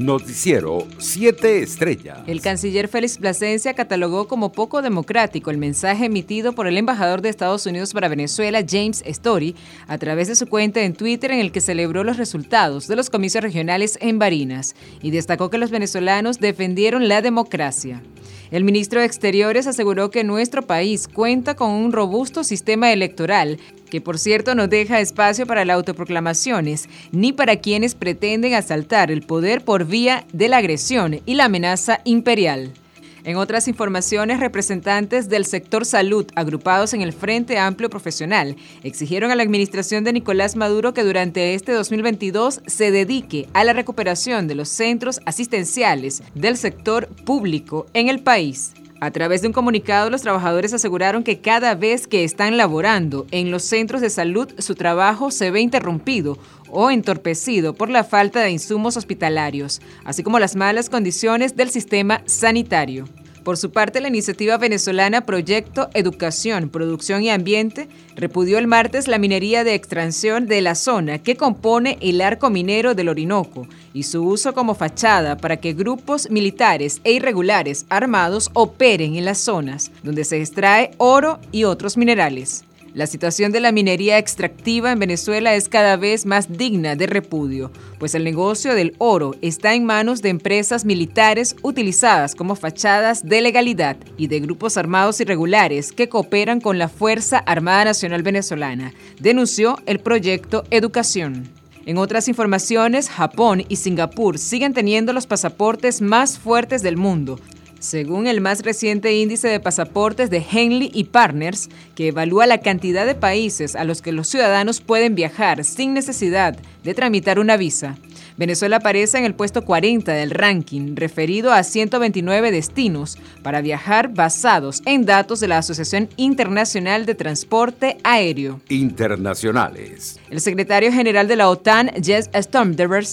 Noticiero 7 Estrellas. El canciller Félix Plasencia catalogó como poco democrático el mensaje emitido por el embajador de Estados Unidos para Venezuela, James Story, a través de su cuenta en Twitter en el que celebró los resultados de los comicios regionales en Barinas y destacó que los venezolanos defendieron la democracia. El ministro de Exteriores aseguró que nuestro país cuenta con un robusto sistema electoral que por cierto no deja espacio para las autoproclamaciones ni para quienes pretenden asaltar el poder por vía de la agresión y la amenaza imperial. En otras informaciones, representantes del sector salud agrupados en el Frente Amplio Profesional exigieron a la administración de Nicolás Maduro que durante este 2022 se dedique a la recuperación de los centros asistenciales del sector público en el país. A través de un comunicado, los trabajadores aseguraron que cada vez que están laborando en los centros de salud, su trabajo se ve interrumpido o entorpecido por la falta de insumos hospitalarios, así como las malas condiciones del sistema sanitario. Por su parte, la iniciativa venezolana Proyecto Educación, Producción y Ambiente repudió el martes la minería de extracción de la zona que compone el arco minero del Orinoco y su uso como fachada para que grupos militares e irregulares armados operen en las zonas donde se extrae oro y otros minerales. La situación de la minería extractiva en Venezuela es cada vez más digna de repudio, pues el negocio del oro está en manos de empresas militares utilizadas como fachadas de legalidad y de grupos armados irregulares que cooperan con la Fuerza Armada Nacional Venezolana, denunció el proyecto Educación. En otras informaciones, Japón y Singapur siguen teniendo los pasaportes más fuertes del mundo, según el más reciente índice de pasaportes de Henley y Partners, que evalúa la cantidad de países a los que los ciudadanos pueden viajar sin necesidad de tramitar una visa. Venezuela aparece en el puesto 40 del ranking, referido a 129 destinos para viajar basados en datos de la Asociación Internacional de Transporte Aéreo. Internacionales. El secretario general de la OTAN, Jens Stoltenberg,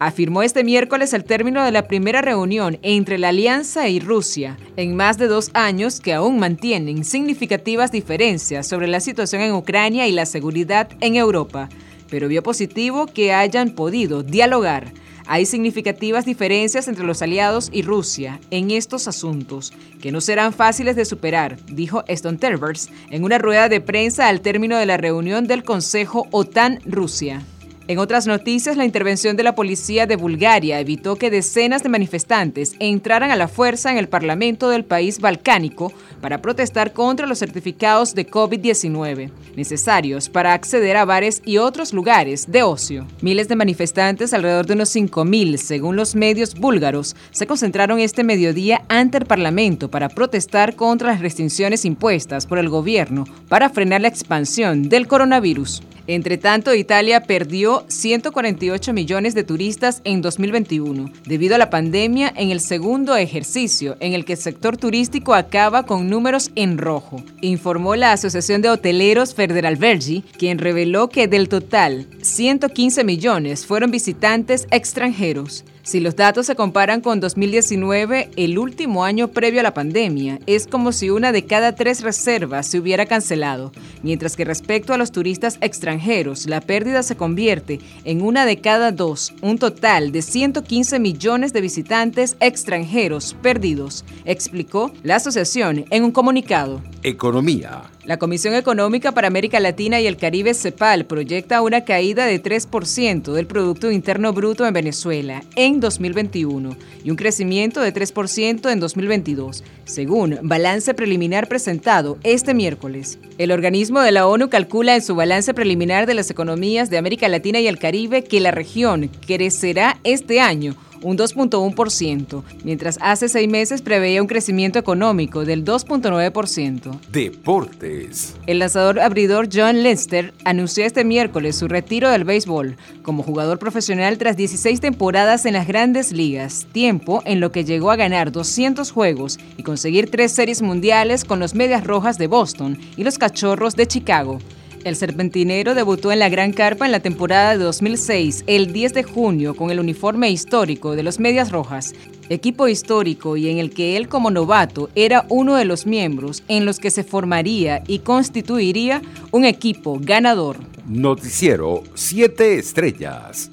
afirmó este miércoles el término de la primera reunión entre la Alianza y Rusia en más de dos años que aún mantienen significativas diferencias sobre la situación en Ucrania y la seguridad en Europa pero vio positivo que hayan podido dialogar. Hay significativas diferencias entre los aliados y Rusia en estos asuntos, que no serán fáciles de superar, dijo Stoltenberg en una rueda de prensa al término de la reunión del Consejo OTAN-Rusia. En otras noticias, la intervención de la policía de Bulgaria evitó que decenas de manifestantes entraran a la fuerza en el Parlamento del país balcánico para protestar contra los certificados de COVID-19 necesarios para acceder a bares y otros lugares de ocio. Miles de manifestantes, alrededor de unos 5.000 según los medios búlgaros, se concentraron este mediodía ante el Parlamento para protestar contra las restricciones impuestas por el gobierno para frenar la expansión del coronavirus. Entre tanto, Italia perdió 148 millones de turistas en 2021 debido a la pandemia en el segundo ejercicio en el que el sector turístico acaba con números en rojo, informó la Asociación de Hoteleros Federalbergi, quien reveló que del total 115 millones fueron visitantes extranjeros. Si los datos se comparan con 2019, el último año previo a la pandemia, es como si una de cada tres reservas se hubiera cancelado, mientras que respecto a los turistas extranjeros, la pérdida se convierte en una de cada dos, un total de 115 millones de visitantes extranjeros perdidos, explicó la asociación en un comunicado. Economía. La Comisión Económica para América Latina y el Caribe CEPAL proyecta una caída de 3% del Producto Interno Bruto en Venezuela en 2021 y un crecimiento de 3% en 2022, según balance preliminar presentado este miércoles. El organismo de la ONU calcula en su balance preliminar de las economías de América Latina y el Caribe que la región crecerá este año un 2.1%, mientras hace seis meses preveía un crecimiento económico del 2.9%. Deportes. El lanzador abridor John Lester anunció este miércoles su retiro del béisbol como jugador profesional tras 16 temporadas en las grandes ligas, tiempo en lo que llegó a ganar 200 juegos y conseguir tres series mundiales con los Medias Rojas de Boston y los Cachorros de Chicago. El Serpentinero debutó en la Gran Carpa en la temporada de 2006, el 10 de junio, con el uniforme histórico de los Medias Rojas, equipo histórico y en el que él como novato era uno de los miembros en los que se formaría y constituiría un equipo ganador. Noticiero 7 Estrellas.